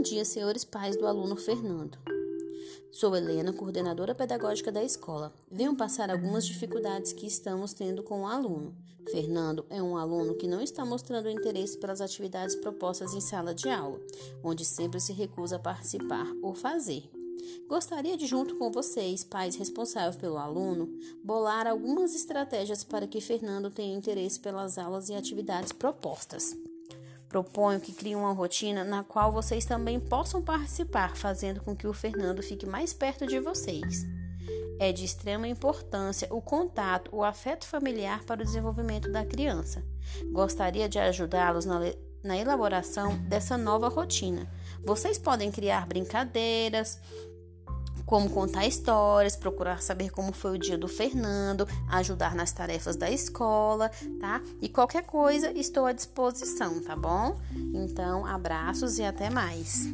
Bom dia, senhores pais do aluno Fernando. Sou Helena, coordenadora pedagógica da escola. Venho passar algumas dificuldades que estamos tendo com o aluno. Fernando é um aluno que não está mostrando interesse pelas atividades propostas em sala de aula, onde sempre se recusa a participar ou fazer. Gostaria de, junto com vocês, pais responsáveis pelo aluno, bolar algumas estratégias para que Fernando tenha interesse pelas aulas e atividades propostas. Proponho que crie uma rotina na qual vocês também possam participar, fazendo com que o Fernando fique mais perto de vocês. É de extrema importância o contato, o afeto familiar para o desenvolvimento da criança. Gostaria de ajudá-los na, na elaboração dessa nova rotina. Vocês podem criar brincadeiras, como contar histórias, procurar saber como foi o dia do Fernando, ajudar nas tarefas da escola, tá? E qualquer coisa estou à disposição, tá bom? Então, abraços e até mais.